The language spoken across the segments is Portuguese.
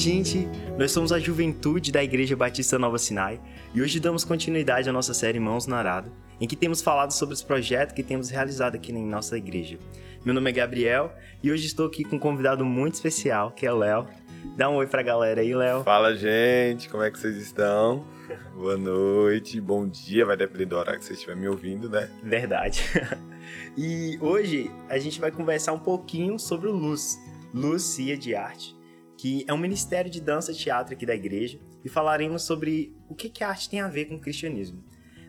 gente! Nós somos a juventude da Igreja Batista Nova Sinai e hoje damos continuidade à nossa série Mãos na Arada, em que temos falado sobre os projetos que temos realizado aqui em nossa igreja. Meu nome é Gabriel e hoje estou aqui com um convidado muito especial, que é o Léo. Dá um oi pra galera aí, Léo. Fala, gente! Como é que vocês estão? Boa noite, bom dia, vai depender do horário que você estiver me ouvindo, né? Verdade. e hoje a gente vai conversar um pouquinho sobre o Luz, Luz Cia de Arte, que é um ministério de dança e teatro aqui da igreja, e falaremos sobre o que, que a arte tem a ver com o cristianismo.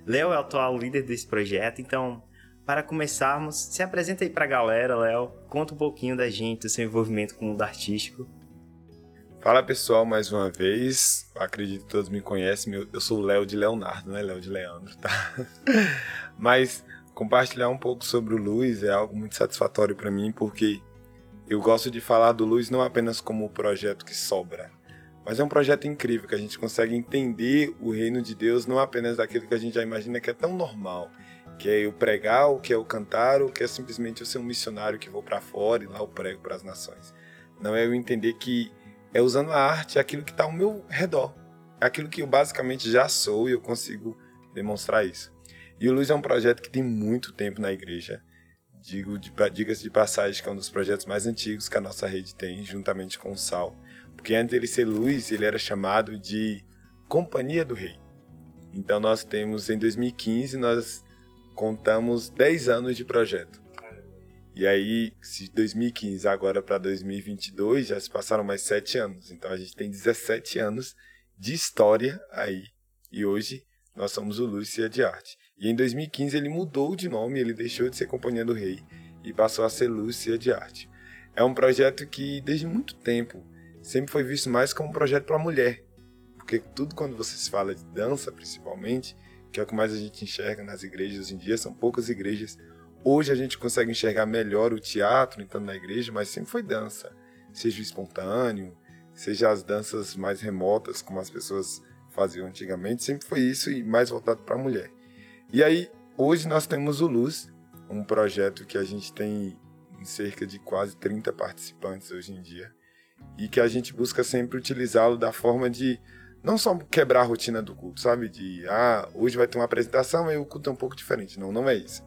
Léo é o atual líder desse projeto, então, para começarmos, se apresenta aí para a galera, Léo, conta um pouquinho da gente, do seu envolvimento com o mundo artístico. Fala pessoal, mais uma vez. Acredito que todos me conhecem. Eu sou o Léo de Leonardo, não é Léo de Leandro, tá? Mas compartilhar um pouco sobre o Luiz é algo muito satisfatório para mim, porque eu gosto de falar do Luiz não apenas como o projeto que sobra, mas é um projeto incrível que a gente consegue entender o reino de Deus não apenas daquilo que a gente já imagina que é tão normal, que é eu pregar, o que é eu cantar, ou que é simplesmente eu ser um missionário que vou para fora e lá eu prego para as nações. Não é eu entender que é usando a arte aquilo que está ao meu redor. É aquilo que eu basicamente já sou e eu consigo demonstrar isso. E o Luz é um projeto que tem muito tempo na igreja. Digo, diga-se de passagem, que é um dos projetos mais antigos que a nossa rede tem, juntamente com o Sal. Porque antes dele ser Luz, ele era chamado de Companhia do Rei. Então nós temos, em 2015, nós contamos 10 anos de projeto. E aí, se 2015 agora para 2022, já se passaram mais 7 anos. Então a gente tem 17 anos de história aí. E hoje nós somos o Lúcia de Arte. E em 2015 ele mudou de nome, ele deixou de ser Companhia do Rei e passou a ser Lúcia de Arte. É um projeto que desde muito tempo sempre foi visto mais como um projeto para mulher. Porque tudo quando você se fala de dança, principalmente, que é o que mais a gente enxerga nas igrejas hoje em dia, são poucas igrejas Hoje a gente consegue enxergar melhor o teatro entrando na igreja, mas sempre foi dança. Seja o espontâneo, seja as danças mais remotas, como as pessoas faziam antigamente, sempre foi isso e mais voltado para a mulher. E aí, hoje nós temos o Luz, um projeto que a gente tem cerca de quase 30 participantes hoje em dia, e que a gente busca sempre utilizá-lo da forma de não só quebrar a rotina do culto, sabe? De, ah, hoje vai ter uma apresentação e o culto é um pouco diferente. Não, não é isso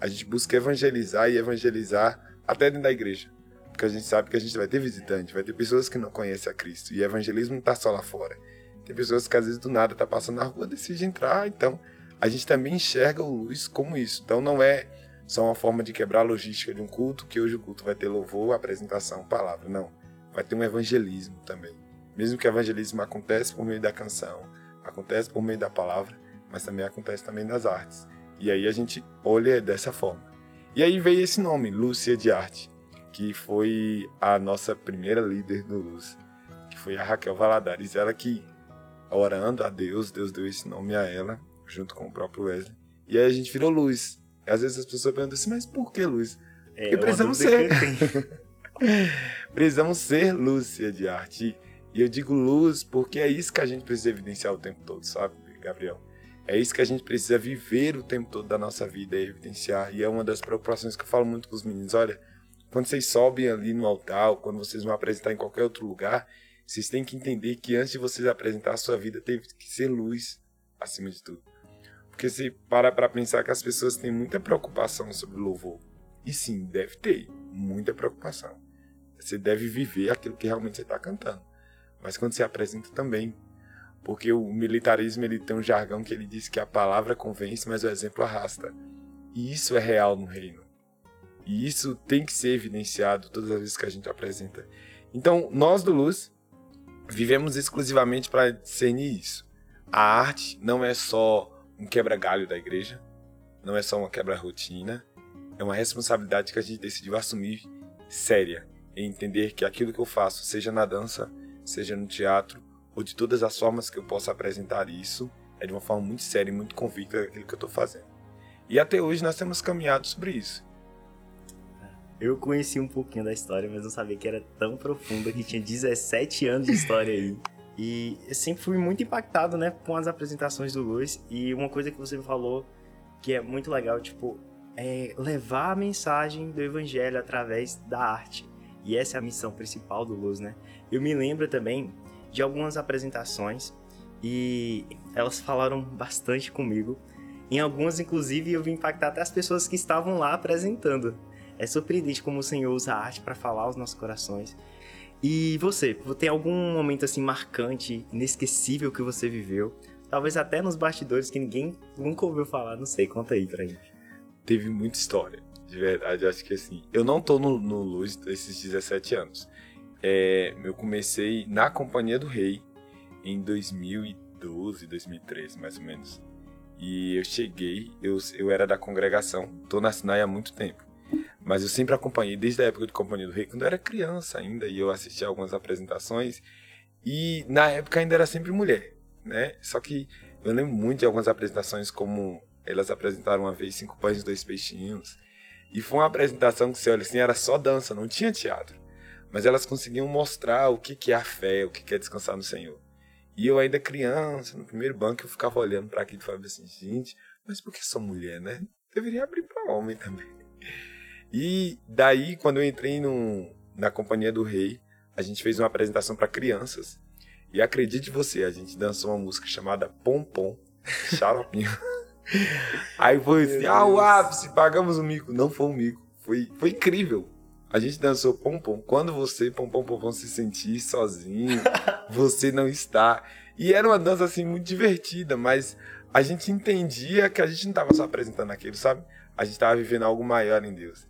a gente busca evangelizar e evangelizar até dentro da igreja. Porque a gente sabe que a gente vai ter visitante, vai ter pessoas que não conhecem a Cristo. E evangelismo não está só lá fora. Tem pessoas que às vezes do nada tá passando na rua, decide entrar. Então, a gente também enxerga o luz como isso. Então, não é só uma forma de quebrar a logística de um culto, que hoje o culto vai ter louvor, apresentação, palavra. Não. Vai ter um evangelismo também. Mesmo que o evangelismo acontece por meio da canção, acontece por meio da palavra, mas também acontece também das artes. E aí a gente olha dessa forma. E aí veio esse nome, Lúcia de Arte, que foi a nossa primeira líder do Luz, que foi a Raquel Valadares. Ela que, orando a Deus, Deus deu esse nome a ela, junto com o próprio Wesley. E aí a gente virou Luz. E às vezes as pessoas perguntam assim, mas por que Luz? É, Porque precisamos ser. precisamos ser Lúcia de Arte. E eu digo luz porque é isso que a gente precisa evidenciar o tempo todo, sabe, Gabriel? É isso que a gente precisa viver o tempo todo da nossa vida, é evidenciar. E é uma das preocupações que eu falo muito com os meninos. Olha, quando vocês sobem ali no altar, quando vocês vão apresentar em qualquer outro lugar, vocês têm que entender que antes de vocês apresentar a sua vida, teve que ser luz acima de tudo. Porque se para para pensar que as pessoas têm muita preocupação sobre louvor. E sim, deve ter muita preocupação. Você deve viver aquilo que realmente você está cantando. Mas quando você apresenta também, porque o militarismo ele tem um jargão que ele diz que a palavra convence, mas o exemplo arrasta. E isso é real no reino. E isso tem que ser evidenciado todas as vezes que a gente apresenta. Então, nós do Luz vivemos exclusivamente para discernir isso. A arte não é só um quebra-galho da igreja, não é só uma quebra-rotina, é uma responsabilidade que a gente decidiu assumir séria, em entender que aquilo que eu faço, seja na dança, seja no teatro, ou de todas as formas que eu possa apresentar isso, é de uma forma muito séria e muito convicta daquilo que eu estou fazendo. E até hoje nós temos caminhado sobre isso. Eu conheci um pouquinho da história, mas não sabia que era tão profunda, que tinha 17 anos de história aí. E eu sempre fui muito impactado, né, com as apresentações do Luiz. E uma coisa que você falou que é muito legal, tipo, é levar a mensagem do evangelho através da arte. E essa é a missão principal do Luz, né? Eu me lembro também de algumas apresentações e elas falaram bastante comigo. Em algumas, inclusive, eu vi impactar até as pessoas que estavam lá apresentando. É surpreendente como o Senhor usa a arte para falar aos nossos corações. E você, tem algum momento assim marcante, inesquecível que você viveu? Talvez até nos bastidores que ninguém nunca ouviu falar, não sei, conta aí pra gente. Teve muita história, de verdade, acho que assim. Eu não tô no, no Luz esses 17 anos. É, eu comecei na Companhia do Rei em 2012, 2013, mais ou menos. E eu cheguei, eu, eu era da congregação, tô na Sinai há muito tempo. Mas eu sempre acompanhei desde a época de Companhia do Rei, quando eu era criança ainda, e eu assistia algumas apresentações. E na época ainda era sempre mulher, né? Só que eu lembro muito de algumas apresentações, como elas apresentaram uma vez Cinco Pães e Dois Peixinhos. E foi uma apresentação que você olha assim, era só dança, não tinha teatro. Mas elas conseguiam mostrar o que, que é a fé, o que, é descansar no Senhor. E eu ainda criança, no primeiro banco, eu ficava olhando para aquilo e falava assim, gente, mas por que sou mulher, né? Deveria abrir para homem também. E daí, quando eu entrei no, na Companhia do Rei, a gente fez uma apresentação para crianças. E acredite você, a gente dançou uma música chamada Pom Pom, xaropinho. Aí foi assim, ah, o ápice, pagamos o mico. Não foi um mico, foi, foi incrível. A gente dançou pom pom. Quando você, pom pom pom, pom se sentir sozinho, você não está. E era uma dança assim muito divertida, mas a gente entendia que a gente não estava só apresentando aquilo, sabe? A gente estava vivendo algo maior em Deus.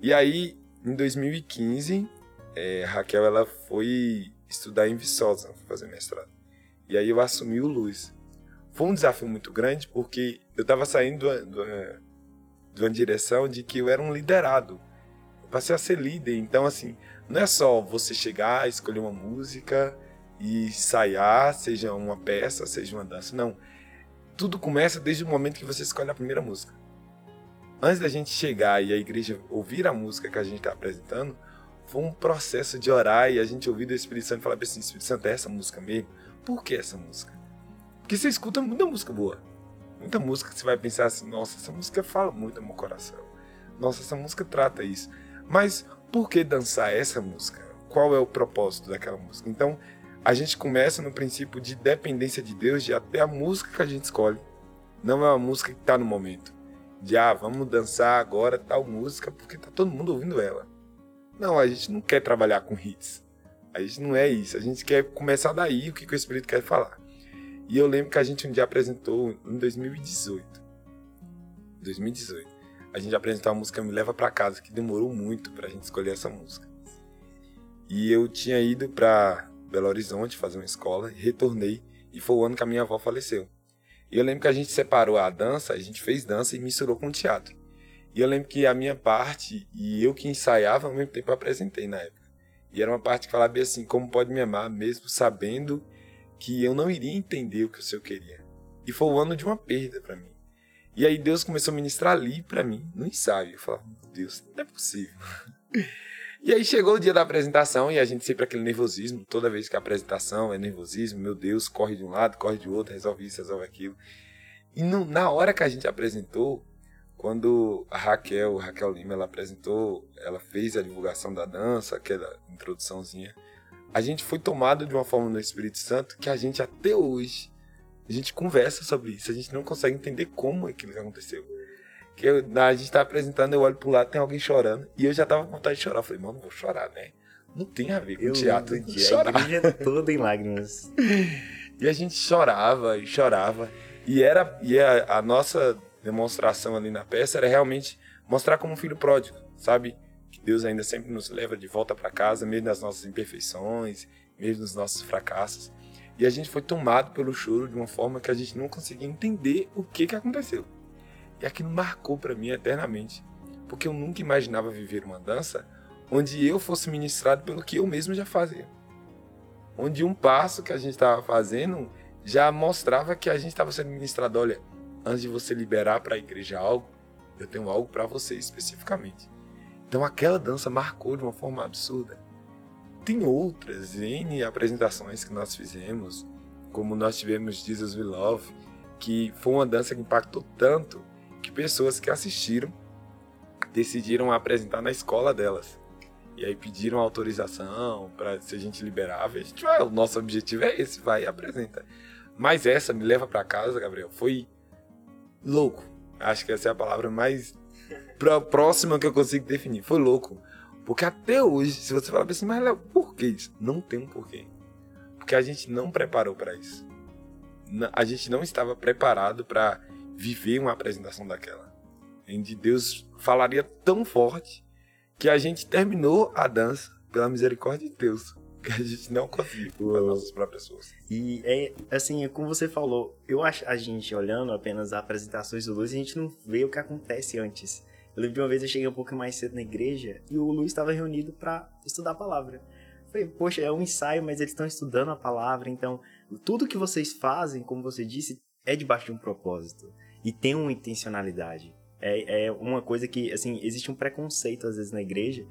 E aí, em 2015, é, Raquel ela foi estudar em Viçosa, fazer mestrado. E aí eu assumi o Luz. Foi um desafio muito grande porque eu estava saindo de uma direção de que eu era um liderado. Eu passei a ser líder. Então, assim, não é só você chegar, escolher uma música e ensaiar, seja uma peça, seja uma dança. Não. Tudo começa desde o momento que você escolhe a primeira música antes da gente chegar e a igreja ouvir a música que a gente está apresentando, foi um processo de orar e a gente ouvir do Espírito Santo e falar assim: Espírito Santo, é essa música mesmo? Por que essa música? Porque você escuta muita música boa. Muita música que você vai pensar assim: nossa, essa música fala muito no meu coração. Nossa, essa música trata isso. Mas por que dançar essa música? Qual é o propósito daquela música? Então, a gente começa no princípio de dependência de Deus, de até a música que a gente escolhe. Não é uma música que está no momento de ah, vamos dançar agora tal música porque tá todo mundo ouvindo ela. Não, a gente não quer trabalhar com hits. A gente não é isso. A gente quer começar daí o que, que o Espírito quer falar. E eu lembro que a gente um dia apresentou em 2018. 2018. A gente apresentou a música Me Leva para Casa, que demorou muito pra gente escolher essa música. E eu tinha ido para Belo Horizonte fazer uma escola, retornei e foi o ano que a minha avó faleceu. E eu lembro que a gente separou a dança, a gente fez dança e misturou com teatro. E eu lembro que a minha parte, e eu que ensaiava, ao mesmo tempo apresentei na época. E era uma parte que falava assim, como pode me amar, mesmo sabendo que eu não iria entender o que o Senhor queria. E foi o ano de uma perda para mim. E aí Deus começou a ministrar ali para mim, no ensaio. Eu falava, Deus, não é possível. E aí chegou o dia da apresentação e a gente sempre aquele nervosismo, toda vez que a apresentação é nervosismo, meu Deus, corre de um lado, corre de outro, resolve isso, resolve aquilo. E no, na hora que a gente apresentou, quando a Raquel, Raquel Lima, ela apresentou, ela fez a divulgação da dança, aquela introduçãozinha, a gente foi tomado de uma forma no Espírito Santo que a gente até hoje, a gente conversa sobre isso, a gente não consegue entender como aquilo que aconteceu que eu, a gente tá apresentando, eu olho pro lado, tem alguém chorando. E eu já tava com vontade de chorar. Eu falei, mano, não vou chorar, né? Não tem a ver com eu teatro. Eu chorar. A igreja toda em lágrimas. e a gente chorava e chorava. E era e a, a, nossa demonstração ali na peça era realmente mostrar como um filho pródigo, sabe? Que Deus ainda sempre nos leva de volta para casa, mesmo nas nossas imperfeições, mesmo nos nossos fracassos. E a gente foi tomado pelo choro de uma forma que a gente não conseguia entender o que, que aconteceu. E aquilo marcou para mim eternamente, porque eu nunca imaginava viver uma dança onde eu fosse ministrado pelo que eu mesmo já fazia. Onde um passo que a gente estava fazendo já mostrava que a gente estava sendo ministrado. Olha, antes de você liberar para a igreja algo, eu tenho algo para você especificamente. Então aquela dança marcou de uma forma absurda. Tem outras N apresentações que nós fizemos, como nós tivemos Jesus We Love, que foi uma dança que impactou tanto que pessoas que assistiram decidiram apresentar na escola delas. E aí pediram autorização para se a gente liberava. A gente vai, o nosso objetivo é esse, vai, apresenta. Mas essa me leva para casa, Gabriel, foi louco. Acho que essa é a palavra mais próxima que eu consigo definir. Foi louco. Porque até hoje, se você falar assim, mas Léo, por que isso? Não tem um porquê. Porque a gente não preparou para isso. A gente não estava preparado para viver uma apresentação daquela. Em de Deus falaria tão forte que a gente terminou a dança pela misericórdia de Deus. Que a gente não conseguiu com nossas próprias forças. E é assim, é como você falou, eu acho a gente olhando apenas as apresentações do Luiz, a gente não vê o que acontece antes. Eu lembro de uma vez eu cheguei um pouco mais cedo na igreja e o Luiz estava reunido para estudar a palavra. Eu falei, poxa, é um ensaio, mas eles estão estudando a palavra, então tudo que vocês fazem, como você disse, é debaixo de um propósito e tem uma intencionalidade. É, é uma coisa que, assim, existe um preconceito às vezes na igreja,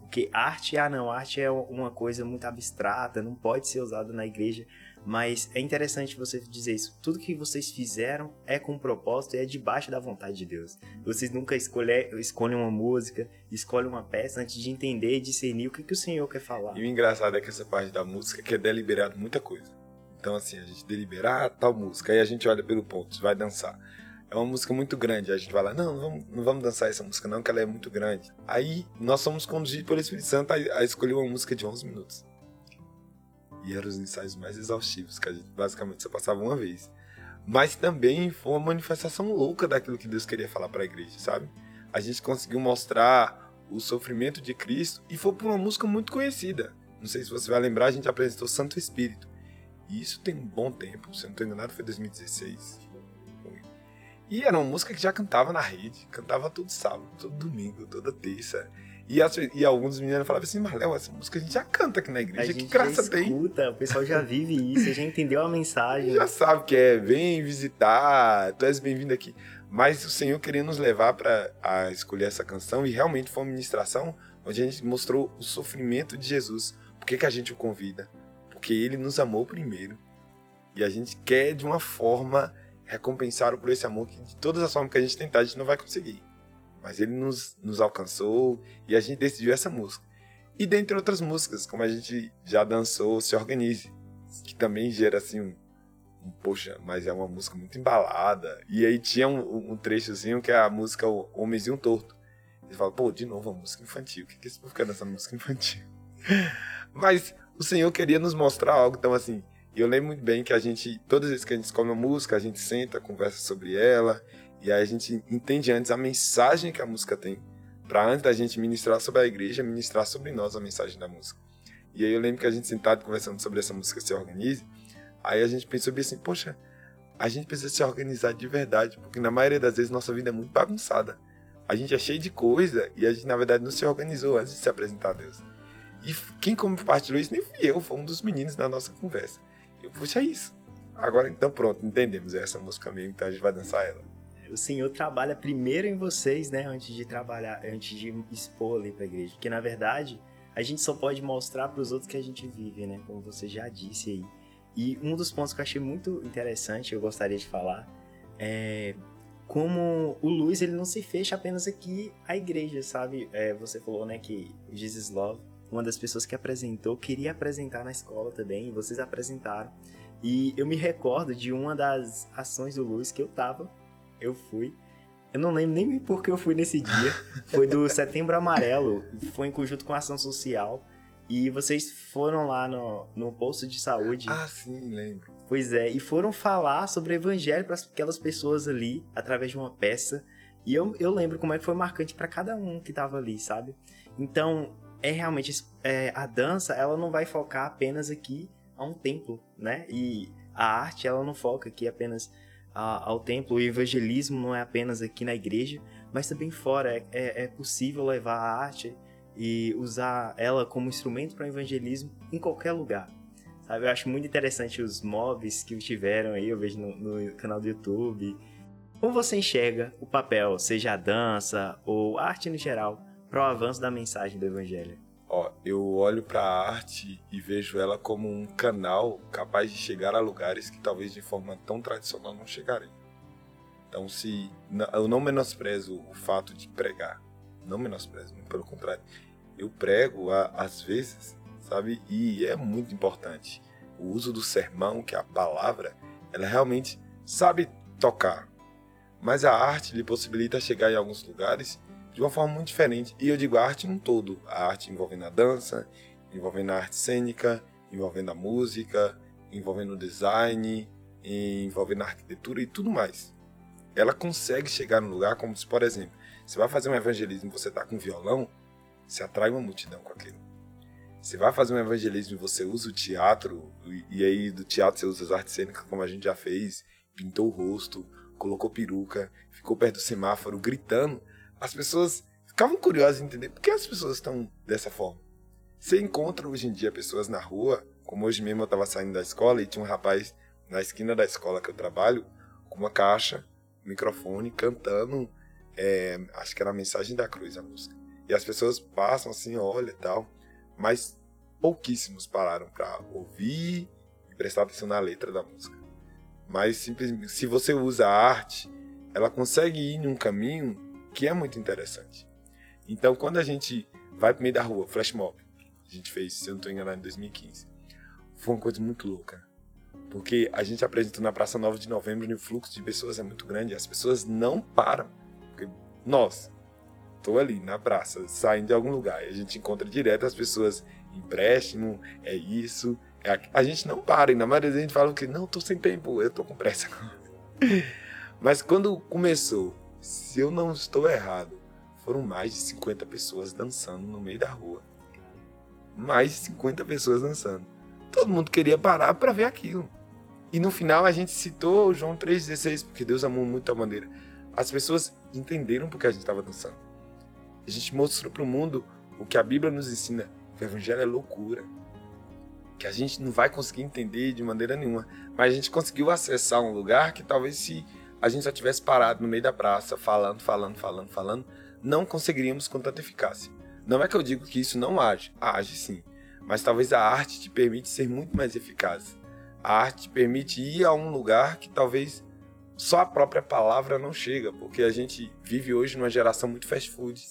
porque arte, ah não, arte é uma coisa muito abstrata, não pode ser usada na igreja. Mas é interessante você dizer isso. Tudo que vocês fizeram é com propósito e é debaixo da vontade de Deus. Vocês nunca escolher, escolhem uma música, escolhem uma peça antes de entender e discernir o que, que o Senhor quer falar. E o engraçado é que essa parte da música que é deliberado muita coisa. Então, assim, a gente delibera ah, tal música, aí a gente olha pelo ponto, vai dançar. É uma música muito grande. A gente vai lá, não, não vamos, não vamos dançar essa música, não, que ela é muito grande. Aí nós somos conduzidos pelo Espírito Santo a, a escolher uma música de 11 minutos. E eram os ensaios mais exaustivos, que a gente basicamente só passava uma vez. Mas também foi uma manifestação louca daquilo que Deus queria falar para a igreja, sabe? A gente conseguiu mostrar o sofrimento de Cristo e foi por uma música muito conhecida. Não sei se você vai lembrar, a gente apresentou Santo Espírito. E isso tem um bom tempo, se eu não estou enganado, foi 2016. E era uma música que já cantava na rede, cantava todo sábado, todo domingo, toda terça. E, as, e alguns meninos falavam assim, Marléo, essa música a gente já canta aqui na igreja, que graça já tem. Escuta, o pessoal já vive isso, já entendeu a mensagem. Já sabe que é, vem visitar, tu és bem-vindo aqui. Mas o Senhor queria nos levar para a escolher essa canção e realmente foi uma ministração onde a gente mostrou o sofrimento de Jesus. Por que, que a gente o convida? Porque ele nos amou primeiro. E a gente quer de uma forma recompensar por esse amor que de todas as formas que a gente tentar a gente não vai conseguir. Mas ele nos, nos alcançou e a gente decidiu essa música. E dentre outras músicas, como a gente já dançou Se Organize, que também gera assim um, um poxa, mas é uma música muito embalada. E aí tinha um, um trechozinho que é a música O Torto. Ele fala, pô, de novo a música infantil. O que, que esse povo quer nessa música infantil? mas o Senhor queria nos mostrar algo, então assim, eu lembro muito bem que a gente, todas as vezes que a gente escolhe uma música, a gente senta, conversa sobre ela, e aí a gente entende antes a mensagem que a música tem, para antes da gente ministrar sobre a igreja, ministrar sobre nós a mensagem da música. E aí eu lembro que a gente sentado conversando sobre essa música Se Organize, aí a gente pensou bem assim, poxa, a gente precisa se organizar de verdade, porque na maioria das vezes nossa vida é muito bagunçada. A gente é cheio de coisa e a gente, na verdade, não se organizou antes de se apresentar a Deus. E quem compartilhou isso nem fui eu, foi um dos meninos na nossa conversa. Eu, puxa, é isso. Agora, então pronto, entendemos essa música mesmo, então a gente vai dançar ela. O Senhor trabalha primeiro em vocês, né, antes de trabalhar, antes de expor ali pra igreja. Porque, na verdade, a gente só pode mostrar para os outros que a gente vive, né, como você já disse aí. E um dos pontos que eu achei muito interessante, eu gostaria de falar, é como o Luiz, ele não se fecha apenas aqui à igreja, sabe? É, você falou, né, que Jesus Love uma das pessoas que apresentou queria apresentar na escola também, e vocês apresentaram. E eu me recordo de uma das ações do Luiz que eu tava, eu fui. Eu não lembro nem por que eu fui nesse dia. Foi do Setembro Amarelo, foi em conjunto com a ação social. E vocês foram lá no, no posto de saúde. Ah, sim, lembro. Pois é, e foram falar sobre o evangelho para aquelas pessoas ali, através de uma peça. E eu, eu lembro como é que foi marcante para cada um que tava ali, sabe? Então, é realmente é, a dança ela não vai focar apenas aqui a um templo, né? E a arte ela não foca aqui apenas a, ao templo. O evangelismo não é apenas aqui na igreja, mas também fora. É, é, é possível levar a arte e usar ela como instrumento para o evangelismo em qualquer lugar. Sabe? Eu acho muito interessante os mobs que tiveram aí, eu vejo no, no canal do YouTube. Como você enxerga o papel, seja a dança ou a arte no geral, para o avanço da mensagem do Evangelho? Ó, eu olho para a arte e vejo ela como um canal capaz de chegar a lugares que talvez de forma tão tradicional não chegariam. Então, se eu não menosprezo o fato de pregar, não menosprezo, pelo contrário, eu prego às vezes, sabe? E é muito importante. O uso do sermão, que é a palavra, ela realmente sabe tocar. Mas a arte lhe possibilita chegar em alguns lugares de uma forma muito diferente. E eu digo a arte num todo. A arte envolvendo a dança, envolvendo a arte cênica, envolvendo a música, envolvendo o design, envolvendo a arquitetura e tudo mais. Ela consegue chegar num lugar como se, por exemplo, você vai fazer um evangelismo e você está com violão, você atrai uma multidão com aquilo. Você vai fazer um evangelismo e você usa o teatro, e aí do teatro você usa as artes cênicas, como a gente já fez, pintou o rosto, colocou peruca, ficou perto do semáforo gritando. As pessoas ficavam curiosas em entender por que as pessoas estão dessa forma. Você encontra hoje em dia pessoas na rua, como hoje mesmo eu estava saindo da escola e tinha um rapaz na esquina da escola que eu trabalho, com uma caixa, um microfone, cantando, é, acho que era a mensagem da cruz a música. E as pessoas passam assim, olha e tal, mas pouquíssimos pararam para ouvir e prestar atenção na letra da música. Mas simplesmente, se você usa a arte, ela consegue ir em um caminho que é muito interessante. Então, quando a gente vai pro meio da rua, flash mob, a gente fez, se eu não estou enganado, em 2015, foi uma coisa muito louca. Porque a gente apresentou na Praça Nova de Novembro e o fluxo de pessoas é muito grande. As pessoas não param. Porque nós, estou ali na praça, saindo de algum lugar, e a gente encontra direto as pessoas, empréstimo, é isso. É a gente não para, e na maioria da gente fala que não, estou sem tempo, eu estou com pressa. Mas quando começou, se eu não estou errado, foram mais de 50 pessoas dançando no meio da rua. Mais de 50 pessoas dançando. Todo mundo queria parar para ver aquilo. E no final a gente citou João 3,16, porque Deus amou muito a maneira. As pessoas entenderam porque a gente estava dançando. A gente mostrou para o mundo o que a Bíblia nos ensina: que o Evangelho é loucura. Que a gente não vai conseguir entender de maneira nenhuma. Mas a gente conseguiu acessar um lugar que talvez se a gente só tivesse parado no meio da praça, falando, falando, falando, falando, não conseguiríamos com tanta eficácia. Não é que eu digo que isso não age, age sim. Mas talvez a arte te permite ser muito mais eficaz a arte permite ir a um lugar que talvez só a própria palavra não chega, porque a gente vive hoje numa geração muito fast food.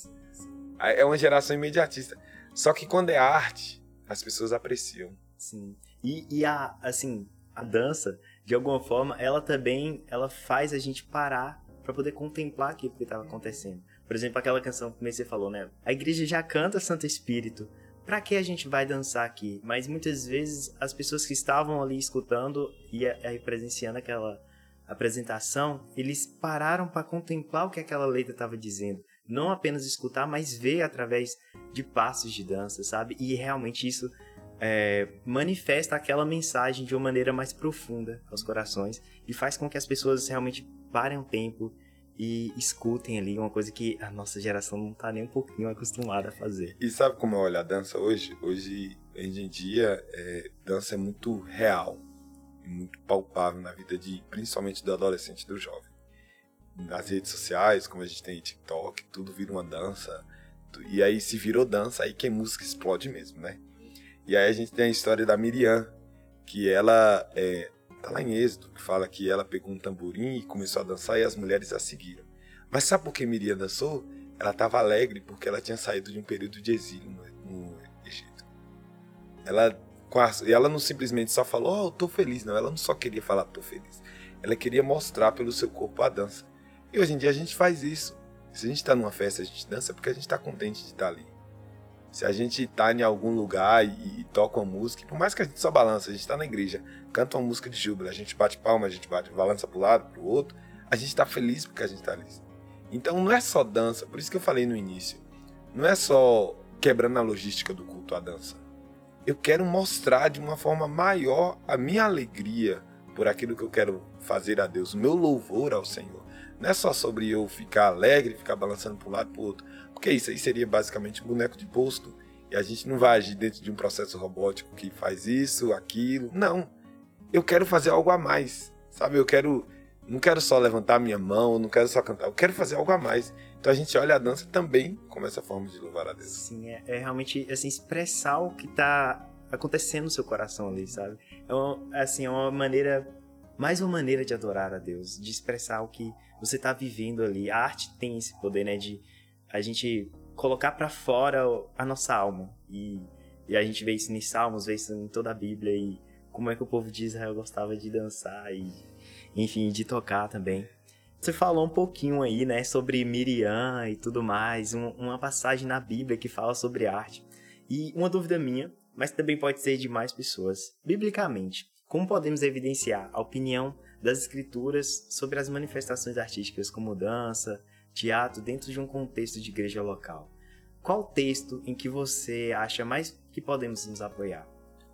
É uma geração imediatista. Só que quando é arte, as pessoas apreciam. Sim. E, e a, assim, a dança, de alguma forma, ela também ela faz a gente parar para poder contemplar aquilo que estava acontecendo. Por exemplo, aquela canção que você falou, né? A igreja já canta Santo Espírito, para que a gente vai dançar aqui? Mas muitas vezes as pessoas que estavam ali escutando e presenciando aquela apresentação, eles pararam para contemplar o que aquela letra estava dizendo. Não apenas escutar, mas ver através de passos de dança, sabe? E realmente isso é, manifesta aquela mensagem de uma maneira mais profunda aos corações e faz com que as pessoas realmente parem um tempo e escutem ali uma coisa que a nossa geração não tá nem um pouquinho acostumada a fazer. E sabe como eu olho a dança hoje? Hoje, hoje em dia, é, dança é muito real, muito palpável na vida de, principalmente do adolescente e do jovem. Nas redes sociais, como a gente tem TikTok, tudo vira uma dança. E aí se virou dança, aí que a música explode mesmo, né? E aí a gente tem a história da Miriam, que ela é, Tá lá em Êxodo, que fala que ela pegou um tamborim e começou a dançar e as mulheres a seguiram. Mas sabe por que Miriam dançou? Ela estava alegre porque ela tinha saído de um período de exílio no, no Egito. Ela, e ela não simplesmente só falou, oh, eu tô feliz, não. Ela não só queria falar, tô feliz. Ela queria mostrar pelo seu corpo a dança. E hoje em dia a gente faz isso. Se a gente está numa festa, a gente dança porque a gente está contente de estar tá ali. Se a gente tá em algum lugar e, e, toca uma música, por mais que a gente só balança, a gente tá na igreja, canta uma música de júbilo, a gente bate palma, a gente bate, balança pro lado, pro outro, a gente tá feliz porque a gente tá ali. Então não é só dança, por isso que eu falei no início, não é só quebrando a logística do culto à dança. Eu quero mostrar de uma forma maior a minha alegria por aquilo que eu quero fazer a Deus, o meu louvor ao Senhor. Não é só sobre eu ficar alegre, ficar balançando para um lado para o outro, porque isso aí seria basicamente um boneco de posto. E a gente não vai agir dentro de um processo robótico que faz isso, aquilo. Não. Eu quero fazer algo a mais. Sabe? Eu quero. Não quero só levantar minha mão, não quero só cantar. Eu quero fazer algo a mais. Então a gente olha a dança também como essa forma de louvar a Deus. Sim, é, é realmente assim, expressar o que está acontecendo no seu coração ali, sabe? É uma, assim, é uma maneira. Mais uma maneira de adorar a Deus, de expressar o que você está vivendo ali. A arte tem esse poder, né? De a gente colocar para fora a nossa alma. E, e a gente vê isso em Salmos, vê isso em toda a Bíblia e como é que o povo de Israel gostava de dançar e, enfim, de tocar também. Você falou um pouquinho aí, né, sobre Miriam e tudo mais, um, uma passagem na Bíblia que fala sobre arte. E uma dúvida minha, mas também pode ser de mais pessoas. Biblicamente, como podemos evidenciar a opinião das escrituras sobre as manifestações artísticas como dança, teatro dentro de um contexto de igreja local? Qual texto em que você acha mais que podemos nos apoiar?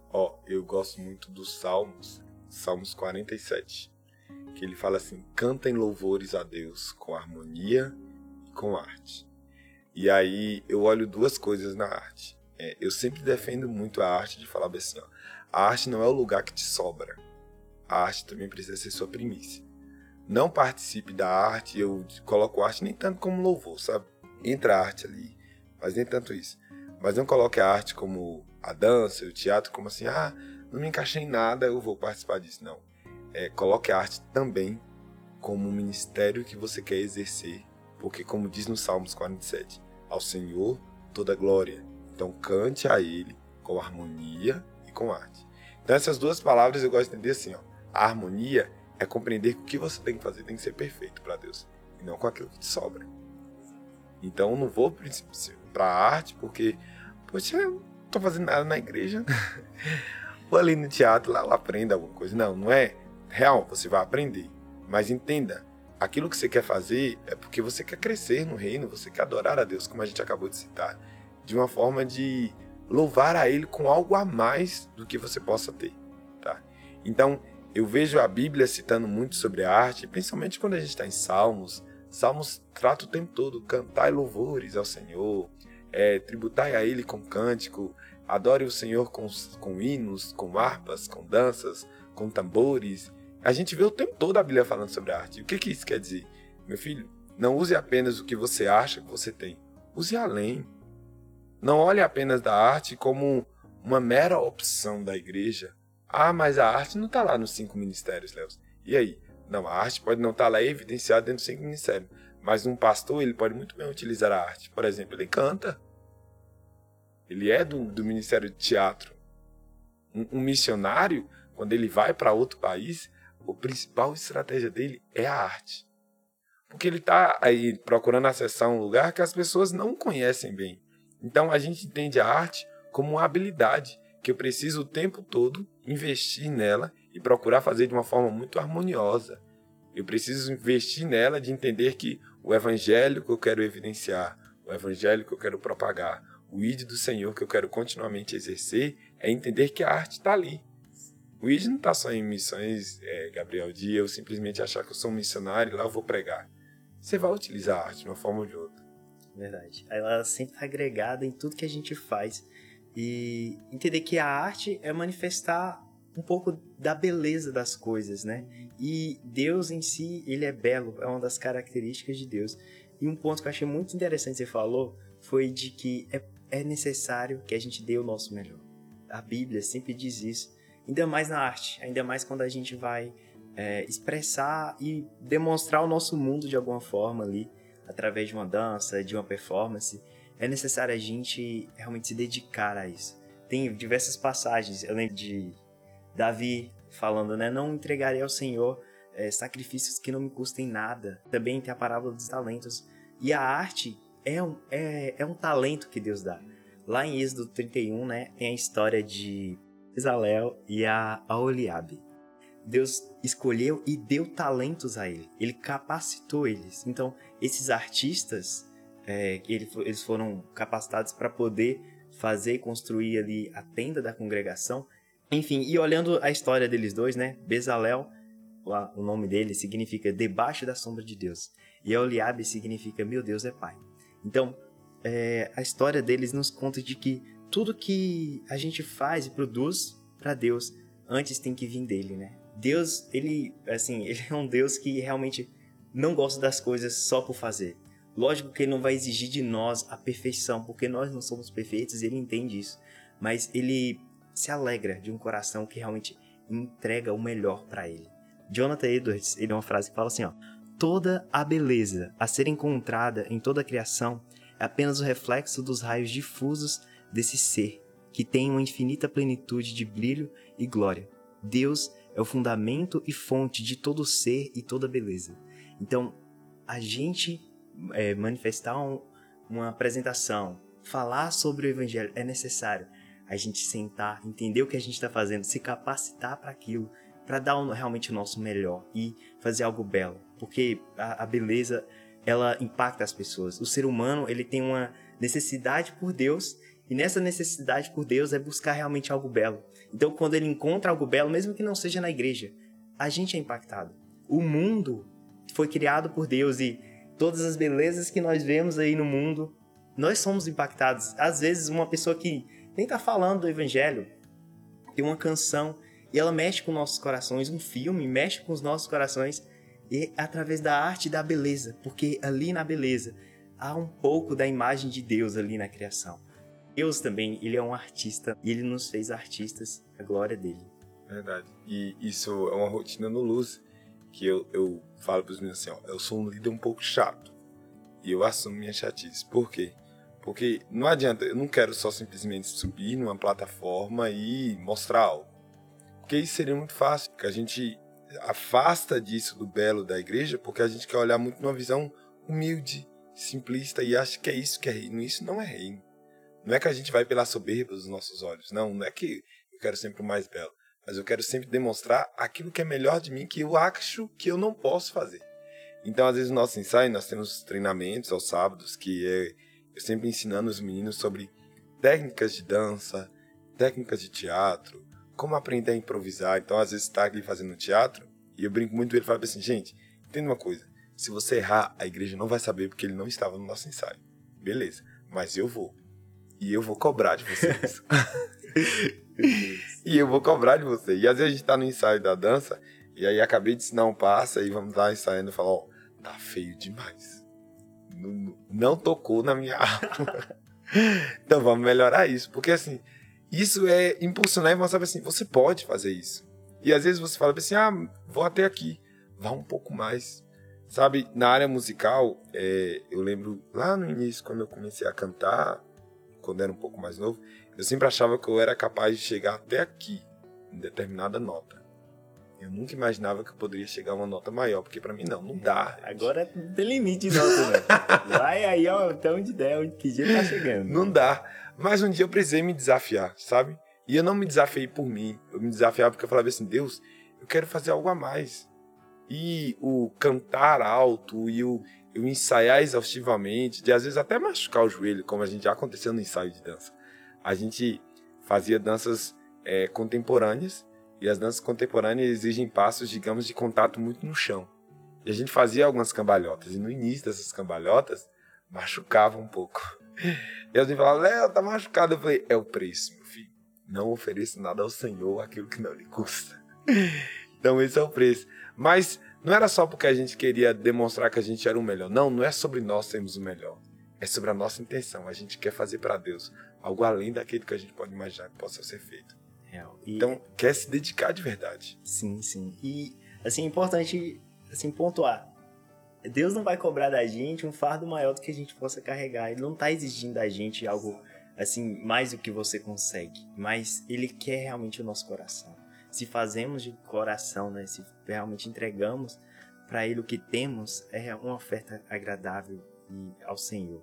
Ó, oh, eu gosto muito dos Salmos, Salmos 47, que ele fala assim: cantem louvores a Deus com harmonia e com arte. E aí eu olho duas coisas na arte. É, eu sempre defendo muito a arte de falar assim: ó, a arte não é o lugar que te sobra. A arte também precisa ser sua primícia. Não participe da arte, eu coloco arte nem tanto como louvor, sabe? Entra arte ali, mas nem tanto isso. Mas não coloque a arte como a dança, o teatro, como assim, ah, não me encaixei em nada, eu vou participar disso. Não. É, coloque a arte também como um ministério que você quer exercer, porque, como diz no Salmos 47, ao Senhor toda glória. Então, cante a Ele com harmonia e com arte. Então, essas duas palavras eu gosto de entender assim: ó, a harmonia é compreender que o que você tem que fazer tem que ser perfeito para Deus, e não com aquilo que te sobra. Então, eu não vou para arte porque, poxa, eu não tô fazendo nada na igreja. vou ali no teatro, lá eu aprendo alguma coisa. Não, não é real, você vai aprender. Mas entenda, aquilo que você quer fazer é porque você quer crescer no reino, você quer adorar a Deus, como a gente acabou de citar, de uma forma de louvar a Ele com algo a mais do que você possa ter, tá? Então, eu vejo a Bíblia citando muito sobre a arte, principalmente quando a gente está em Salmos. Salmos trata o tempo todo, cantai louvores ao Senhor, é, tributai a Ele com cântico, adore o Senhor com, com hinos, com harpas, com danças, com tambores. A gente vê o tempo todo a Bíblia falando sobre a arte. O que, que isso quer dizer? Meu filho, não use apenas o que você acha que você tem. Use além. Não olhe apenas da arte como uma mera opção da igreja. Ah, mas a arte não está lá nos cinco ministérios, Léo. E aí? Não, a arte pode não estar tá lá evidenciada dentro dos cinco ministérios. Mas um pastor, ele pode muito bem utilizar a arte. Por exemplo, ele canta. Ele é do, do Ministério de Teatro. Um, um missionário, quando ele vai para outro país, a principal estratégia dele é a arte. Porque ele está aí procurando acessar um lugar que as pessoas não conhecem bem. Então a gente entende a arte como uma habilidade que eu preciso o tempo todo investir nela e procurar fazer de uma forma muito harmoniosa. Eu preciso investir nela de entender que o evangelho que eu quero evidenciar, o evangelho que eu quero propagar, o id do Senhor que eu quero continuamente exercer, é entender que a arte está ali. O id não está só em missões, é, Gabriel, de eu simplesmente achar que eu sou um missionário e lá eu vou pregar. Você vai utilizar a arte de uma forma ou de outra. Verdade. Ela sempre está agregada em tudo que a gente faz. E entender que a arte é manifestar um pouco da beleza das coisas, né? E Deus em si, ele é belo, é uma das características de Deus. E um ponto que eu achei muito interessante que você falou foi de que é, é necessário que a gente dê o nosso melhor. A Bíblia sempre diz isso, ainda mais na arte, ainda mais quando a gente vai é, expressar e demonstrar o nosso mundo de alguma forma ali, através de uma dança, de uma performance. É necessário a gente realmente se dedicar a isso. Tem diversas passagens, eu lembro de Davi falando, né? Não entregarei ao Senhor é, sacrifícios que não me custem nada. Também tem a parábola dos talentos. E a arte é um, é, é um talento que Deus dá. Lá em Êxodo 31, né, tem a história de Israel e a, a Oliabe. Deus escolheu e deu talentos a ele. Ele capacitou eles. Então, esses artistas, é, eles foram capacitados para poder fazer e construir ali a tenda da congregação enfim, e olhando a história deles dois, né? Bezalel, o nome dele significa debaixo da sombra de Deus. E Eliabe significa meu Deus é Pai. Então, é, a história deles nos conta de que tudo que a gente faz e produz para Deus antes tem que vir dele, né? Deus, ele, assim, ele é um Deus que realmente não gosta das coisas só por fazer. Lógico que ele não vai exigir de nós a perfeição, porque nós não somos perfeitos, ele entende isso. Mas ele se alegra de um coração que realmente entrega o melhor para ele. Jonathan Edwards, ele é uma frase que fala assim, ó: "Toda a beleza a ser encontrada em toda a criação, é apenas o reflexo dos raios difusos desse ser, que tem uma infinita plenitude de brilho e glória. Deus é o fundamento e fonte de todo ser e toda beleza. Então, a gente é, manifestar um, uma apresentação, falar sobre o Evangelho, é necessário a gente sentar, entender o que a gente está fazendo, se capacitar para aquilo, para dar um, realmente o nosso melhor e fazer algo belo, porque a, a beleza ela impacta as pessoas. O ser humano ele tem uma necessidade por Deus e nessa necessidade por Deus é buscar realmente algo belo. Então, quando ele encontra algo belo, mesmo que não seja na igreja, a gente é impactado. O mundo foi criado por Deus e todas as belezas que nós vemos aí no mundo, nós somos impactados. Às vezes, uma pessoa que nem está falando do evangelho tem uma canção e ela mexe com nossos corações, um filme mexe com os nossos corações e através da arte da beleza, porque ali na beleza há um pouco da imagem de Deus ali na criação. Deus também, ele é um artista e ele nos fez artistas, a glória dele. Verdade. E isso é uma rotina no Luz que eu, eu falo para os meninos assim, ó, eu sou um líder um pouco chato. E eu assumo minha chatice. Por quê? Porque não adianta, eu não quero só simplesmente subir numa plataforma e mostrar algo. Porque isso seria muito fácil, que a gente afasta disso do belo da igreja, porque a gente quer olhar muito numa visão humilde, simplista e acha que é isso que é reino. Isso não é reino. Não é que a gente vai pela soberba dos nossos olhos. Não, não é que eu quero sempre o mais belo. Mas eu quero sempre demonstrar aquilo que é melhor de mim, que eu acho que eu não posso fazer. Então, às vezes, no nosso ensaio, nós temos treinamentos aos sábados, que é eu sempre ensinando os meninos sobre técnicas de dança, técnicas de teatro, como aprender a improvisar. Então, às vezes, está aqui fazendo teatro, e eu brinco muito com ele e falo assim, gente, entenda uma coisa, se você errar, a igreja não vai saber porque ele não estava no nosso ensaio. Beleza, mas eu vou. E eu vou cobrar de vocês. e eu vou cobrar de você. E às vezes a gente tá no ensaio da dança, e aí acabei de ensinar um passo, e vamos lá ensaiando e falar, ó, tá feio demais. Não, não tocou na minha alma. então vamos melhorar isso. Porque assim, isso é impulsionar e mostrar assim, você pode fazer isso. E às vezes você fala assim, ah, vou até aqui. Vá um pouco mais. Sabe, na área musical, é, eu lembro lá no início, quando eu comecei a cantar, quando era um pouco mais novo, eu sempre achava que eu era capaz de chegar até aqui, em determinada nota. Eu nunca imaginava que eu poderia chegar a uma nota maior, porque para mim não, não dá. Agora tem limite de nota, né? Vai aí, ó, até onde der, onde que dia tá chegando. Não dá. Mas um dia eu precisei me desafiar, sabe? E eu não me desafiei por mim, eu me desafiava porque eu falava assim, Deus, eu quero fazer algo a mais. E o cantar alto e o eu ensaiar exaustivamente, de às vezes até machucar o joelho, como a gente já aconteceu no ensaio de dança. A gente fazia danças é, contemporâneas e as danças contemporâneas exigem passos, digamos, de contato muito no chão. E a gente fazia algumas cambalhotas e no início dessas cambalhotas machucava um pouco. E a gente falava, Léo, tá machucado. Eu falei, é o preço, meu filho. Não ofereço nada ao Senhor aquilo que não lhe custa. Então esse é o preço. Mas não era só porque a gente queria demonstrar que a gente era o melhor. Não, não é sobre nós sermos o melhor. É sobre a nossa intenção. A gente quer fazer para Deus algo além daquilo que a gente pode imaginar que possa ser feito. Real. E... Então, quer se dedicar de verdade. Sim, sim. E, assim, é importante assim, pontuar. Deus não vai cobrar da gente um fardo maior do que a gente possa carregar. Ele não está exigindo da gente algo, assim, mais do que você consegue. Mas Ele quer realmente o nosso coração se fazemos de coração, né, se realmente entregamos para Ele o que temos, é uma oferta agradável ao Senhor.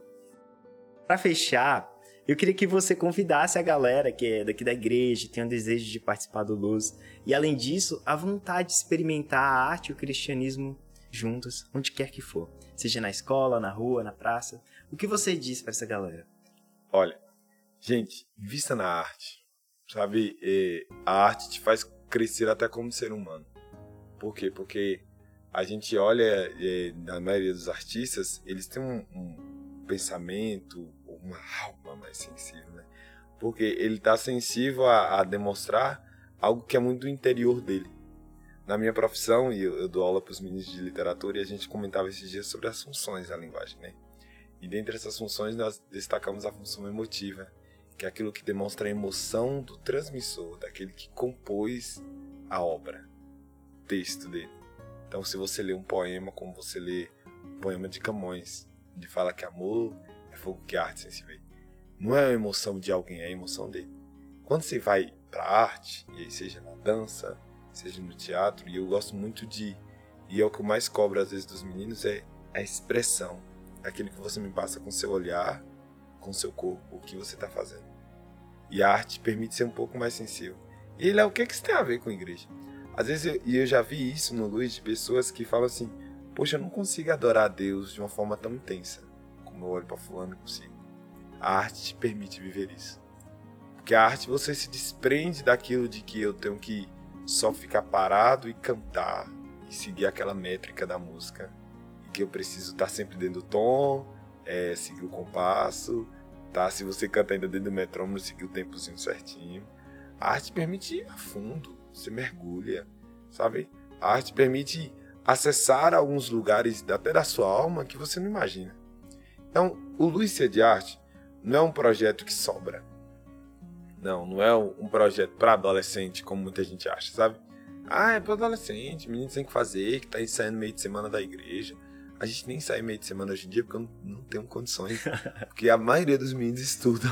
Para fechar, eu queria que você convidasse a galera que é daqui da igreja, tem o desejo de participar do Luz, e além disso, a vontade de experimentar a arte e o cristianismo juntos, onde quer que for, seja na escola, na rua, na praça. O que você diz para essa galera? Olha, gente, vista na arte. Sabe, a arte te faz crescer até como ser humano. Por quê? Porque a gente olha, é, na maioria dos artistas, eles têm um, um pensamento, uma alma mais sensível, né? Porque ele está sensível a, a, demonstrar algo que é muito do interior dele. Na minha profissão, e eu, eu dou aula para os meninos de literatura, e a gente comentava esses dias sobre as funções da linguagem, né? E dentre essas funções, nós destacamos a função emotiva, que é aquilo que demonstra a emoção do transmissor, daquele que compôs a obra, o texto dele. Então, se você lê um poema como você lê um poema de Camões, ele fala que amor fogo que a arte sensível. Não é a emoção de alguém, é a emoção dele. Quando você vai para arte, e aí seja na dança, seja no teatro, e eu gosto muito de e é o que eu mais cobro às vezes dos meninos é a expressão, aquilo que você me passa com seu olhar, com seu corpo, o que você está fazendo. E a arte permite ser um pouco mais sensível. E ele é o que que isso tem a ver com a igreja? Às vezes eu, e eu já vi isso no Luiz de pessoas que falam assim: "Poxa, eu não consigo adorar a Deus de uma forma tão intensa eu olho para fulano e consigo". A arte te permite viver isso. Porque a arte você se desprende daquilo de que eu tenho que só ficar parado e cantar e seguir aquela métrica da música. E que eu preciso estar sempre dentro do tom, é, seguir o compasso, tá? Se você canta ainda dentro do metrônomo, seguir o tempozinho certinho. A arte permite ir a fundo, você mergulha, sabe? A arte permite acessar alguns lugares até da sua alma que você não imagina. Então, o Lúcia de Arte não é um projeto que sobra. Não, não é um projeto para adolescente, como muita gente acha, sabe? Ah, é para adolescente, menino tem que fazer, que tá ensaiando meio de semana da igreja. A gente nem sai meio de semana hoje em dia porque eu não, não tenho condições. Porque a maioria dos meninos estudam.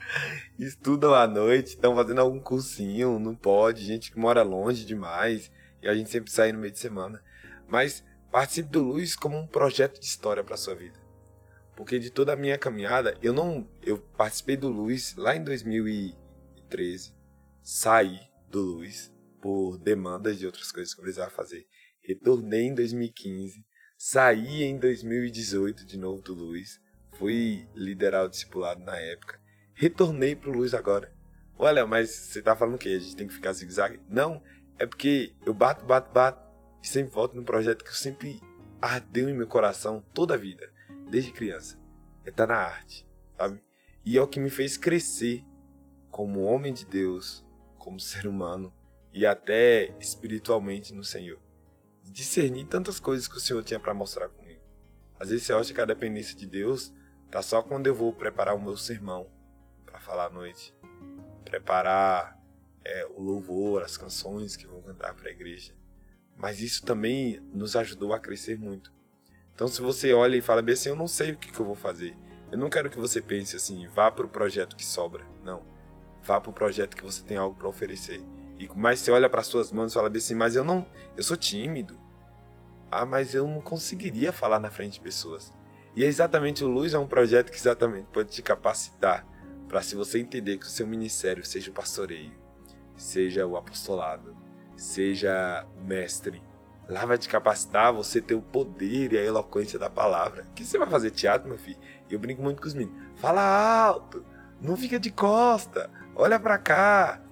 estudam à noite, estão fazendo algum cursinho, não pode, gente que mora longe demais. E a gente sempre sai no meio de semana. Mas participe do Luz como um projeto de história para sua vida. Porque de toda a minha caminhada, eu não. Eu participei do Luz lá em 2013. Saí do Luz por demandas de outras coisas que eu precisava fazer. Retornei em 2015, saí em 2018 de novo do Luz, fui liderar o discipulado na época, retornei pro Luz agora. Olha, mas você tá falando o quê? A gente tem que ficar zigue-zague? Não, é porque eu bato, bato, bato e sempre volto num projeto que eu sempre ardeu em meu coração toda a vida, desde criança. É estar tá na arte, sabe? E é o que me fez crescer como homem de Deus, como ser humano, e até espiritualmente no Senhor. Discernir tantas coisas que o Senhor tinha para mostrar comigo. Às vezes você acha que a dependência de Deus tá só quando eu vou preparar o meu sermão para falar à noite, preparar é, o louvor, as canções que vou cantar para a igreja. Mas isso também nos ajudou a crescer muito. Então, se você olha e fala bem assim, eu não sei o que, que eu vou fazer. Eu não quero que você pense assim, vá para o projeto que sobra. Não. Vá para o projeto que você tem algo para oferecer. E mais você olha para suas mãos e fala assim, mas eu não, eu sou tímido. Ah, mas eu não conseguiria falar na frente de pessoas. E é exatamente o Luz é um projeto que exatamente pode te capacitar para se você entender que o seu ministério seja o pastoreio, seja o apostolado, seja o mestre, lá vai te capacitar você ter o poder e a eloquência da palavra. Que você vai fazer teatro, meu filho? Eu brinco muito com os meninos. Fala alto, não fica de costa, olha para cá,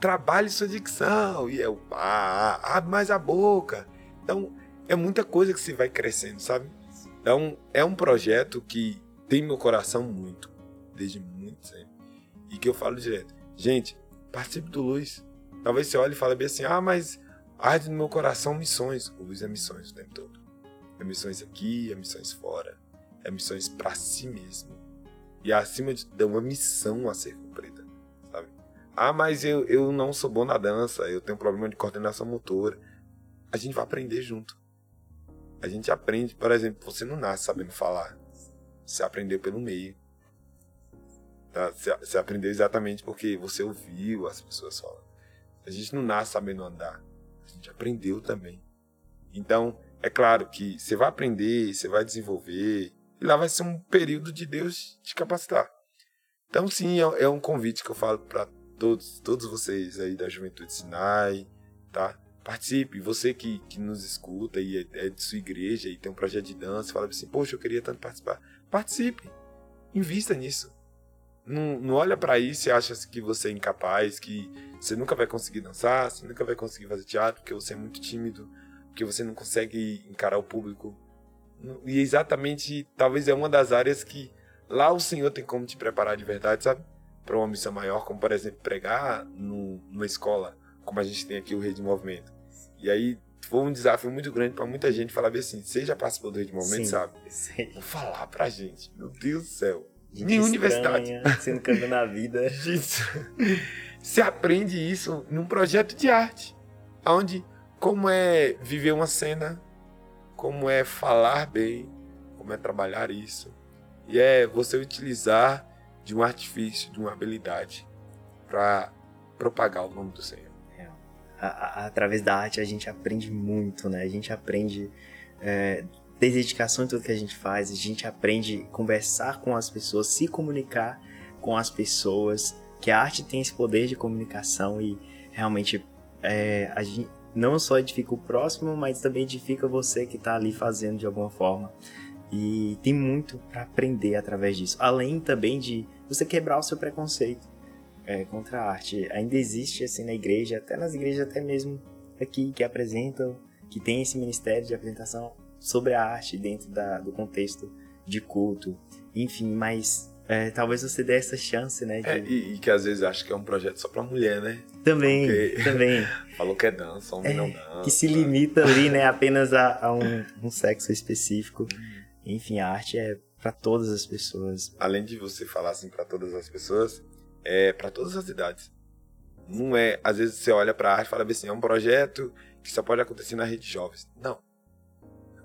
trabalhe sua dicção. E eu, ah, abre mais a boca. Então, é muita coisa que você vai crescendo, sabe? Então, é um projeto que tem meu coração muito, desde muito tempo. E que eu falo direto. Gente, participe do Luz. Talvez você olhe e fale bem assim, ah, mas arde no meu coração missões. O Luz é missões o tempo todo. É missões aqui, é missões fora. É missões para si mesmo. E acima de tudo, é uma missão a ser cumprida. Ah, mas eu, eu não sou bom na dança, eu tenho problema de coordenação motora. A gente vai aprender junto. A gente aprende, por exemplo, você não nasce sabendo falar. Você aprendeu pelo meio. Tá? Você, você aprendeu exatamente porque você ouviu as pessoas falando. A gente não nasce sabendo andar. A gente aprendeu também. Então, é claro que você vai aprender, você vai desenvolver. E lá vai ser um período de Deus te capacitar. Então, sim, é, é um convite que eu falo para todos, todos vocês aí da Juventude Sinai, tá? Participe, você que, que nos escuta e é, é de sua igreja e tem um projeto de dança, fala assim, poxa, eu queria tanto participar. Participe, invista nisso. Não, não olha para isso e acha que você é incapaz, que você nunca vai conseguir dançar, você nunca vai conseguir fazer teatro, porque você é muito tímido, porque você não consegue encarar o público. E exatamente, talvez é uma das áreas que lá o Senhor tem como te preparar de verdade, sabe? para uma missão maior, como por exemplo pregar no, numa escola, como a gente tem aqui o Rede Movimento. E aí foi um desafio muito grande para muita gente falar assim, você já participou do Rede Movimento, sim, sabe? Sim. Vou falar pra gente, meu Deus do céu. Gente Minha universidade. Sendo cantando na vida. Isso. Você aprende isso num projeto de arte, onde como é viver uma cena, como é falar bem, como é trabalhar isso, E é você utilizar de um artifício, de uma habilidade para propagar o nome do Senhor. É. A, a, através da arte a gente aprende muito, né? A gente aprende é, dedicação em tudo que a gente faz, a gente aprende a conversar com as pessoas, se comunicar com as pessoas, que a arte tem esse poder de comunicação e realmente é, a gente não só edifica o próximo, mas também edifica você que está ali fazendo de alguma forma. E tem muito para aprender através disso. Além também de você quebrar o seu preconceito é, contra a arte. Ainda existe assim na igreja, até nas igrejas até mesmo aqui que apresentam, que tem esse ministério de apresentação sobre a arte dentro da, do contexto de culto. Enfim, mas é, talvez você dê essa chance, né? De... É, e, e, que às vezes acha que é um projeto só pra mulher, né? Também, Porque também. Falou que é dança, homem é, não dança. Que se limita ali, né, apenas a, a um, um, sexo específico. Enfim, a arte é para todas as pessoas. Além de você falar assim para todas as pessoas, é para todas as idades. Não é, às vezes você olha para a arte e fala assim, é um projeto que só pode acontecer na rede de jovens. Não.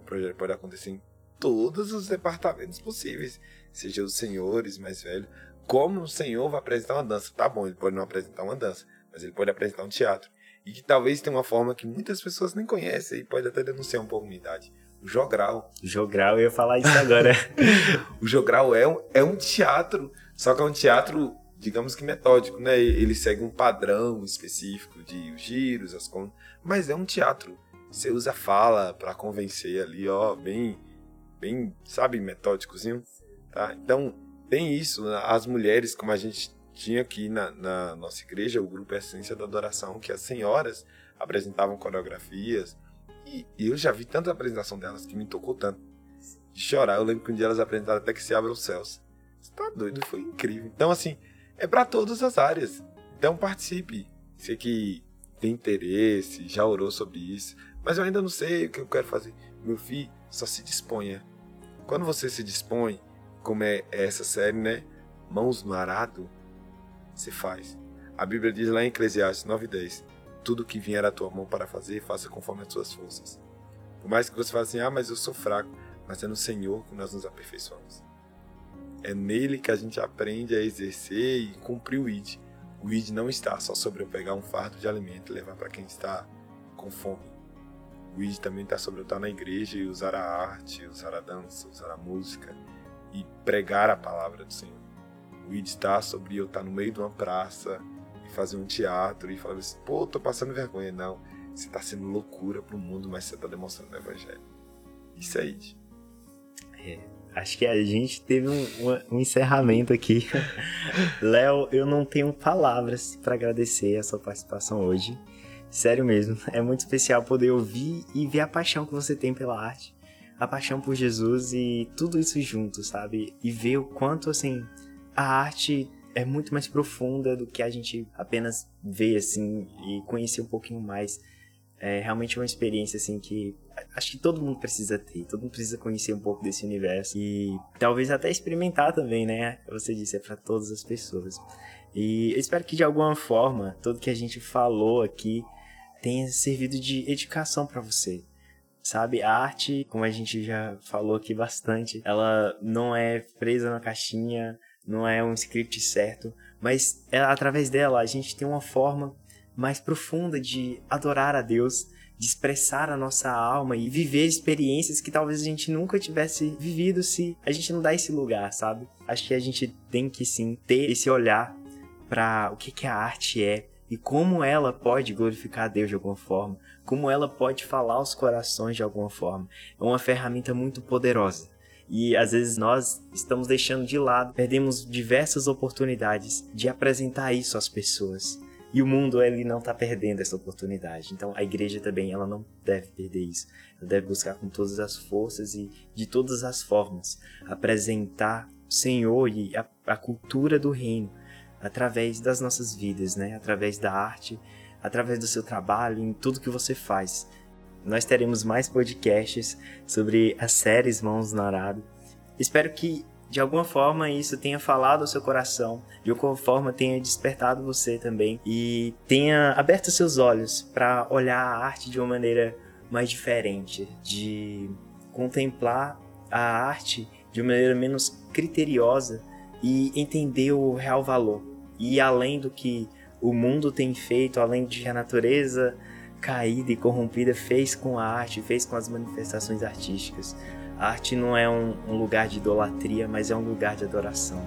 Projeto pode acontecer em todos os departamentos possíveis seja os senhores mais velhos, como o senhor vai apresentar uma dança. Tá bom, ele pode não apresentar uma dança, mas ele pode apresentar um teatro. E que talvez tenha uma forma que muitas pessoas nem conhecem e pode até denunciar um pouco a idade. O jogral. Jogral, eu ia falar isso agora. o jogral é um, é um teatro, só que é um teatro, digamos que metódico, né? Ele segue um padrão específico de os giros, as contas, mas é um teatro. Você usa fala para convencer ali, ó, bem, bem, sabe, metódicozinho. Tá? Então, tem isso. Né? As mulheres, como a gente tinha aqui na, na nossa igreja, o grupo Essência da Adoração, que as senhoras apresentavam coreografias. E, e eu já vi tanta apresentação delas que me tocou tanto. De chorar. Eu lembro que um dia elas apresentaram até que se abre os céus. Você tá doido? Foi incrível. Então, assim, é para todas as áreas. Então, participe. Você que tem interesse, já orou sobre isso, mas eu ainda não sei o que eu quero fazer. Meu filho, só se disponha. Quando você se dispõe, como é essa série, né? Mãos no arado, se faz. A Bíblia diz lá em Eclesiastes 9:10, tudo que vier à tua mão para fazer, faça conforme as tuas forças. Por mais que você fale assim, ah, mas eu sou fraco, mas é no Senhor que nós nos aperfeiçoamos. É nele que a gente aprende a exercer e cumprir o ID. O ID não está só sobre eu pegar um fardo de alimento e levar para quem está com fome. ID também está sobre eu estar na igreja e usar a arte, usar a dança, usar a música, e pregar a palavra do Senhor. ID está sobre eu estar no meio de uma praça e fazer um teatro e falar assim, pô, tô passando vergonha. Não, você está sendo loucura para o mundo, mas você está demonstrando o evangelho. Isso ID. É, acho que a gente teve um, um encerramento aqui. Léo, eu não tenho palavras para agradecer a sua participação hoje. Sério mesmo, é muito especial poder ouvir e ver a paixão que você tem pela arte a paixão por Jesus e tudo isso junto, sabe? E ver o quanto, assim, a arte é muito mais profunda do que a gente apenas vê, assim, e conhecer um pouquinho mais. É realmente uma experiência, assim, que acho que todo mundo precisa ter, todo mundo precisa conhecer um pouco desse universo e talvez até experimentar também, né? Você disse, é para todas as pessoas. E eu espero que de alguma forma, tudo que a gente falou aqui tenha servido de educação para você sabe? A arte, como a gente já falou aqui bastante, ela não é presa na caixinha, não é um script certo, mas é, através dela a gente tem uma forma mais profunda de adorar a Deus, de expressar a nossa alma e viver experiências que talvez a gente nunca tivesse vivido se a gente não dá esse lugar, sabe? Acho que a gente tem que sim ter esse olhar para o que, que a arte é, e como ela pode glorificar a Deus de alguma forma, como ela pode falar aos corações de alguma forma. É uma ferramenta muito poderosa. E às vezes nós estamos deixando de lado, perdemos diversas oportunidades de apresentar isso às pessoas. E o mundo ele não está perdendo essa oportunidade. Então a igreja também ela não deve perder isso. Ela deve buscar com todas as forças e de todas as formas apresentar o Senhor e a, a cultura do reino através das nossas vidas, né? Através da arte, através do seu trabalho, em tudo que você faz. Nós teremos mais podcasts sobre as séries Mãos no Arado. Espero que de alguma forma isso tenha falado ao seu coração, de alguma forma tenha despertado você também e tenha aberto seus olhos para olhar a arte de uma maneira mais diferente, de contemplar a arte de uma maneira menos criteriosa e entender o real valor. E além do que o mundo tem feito, além de que a natureza caída e corrompida fez com a arte, fez com as manifestações artísticas. A arte não é um, lugar de idolatria, mas é um lugar de adoração.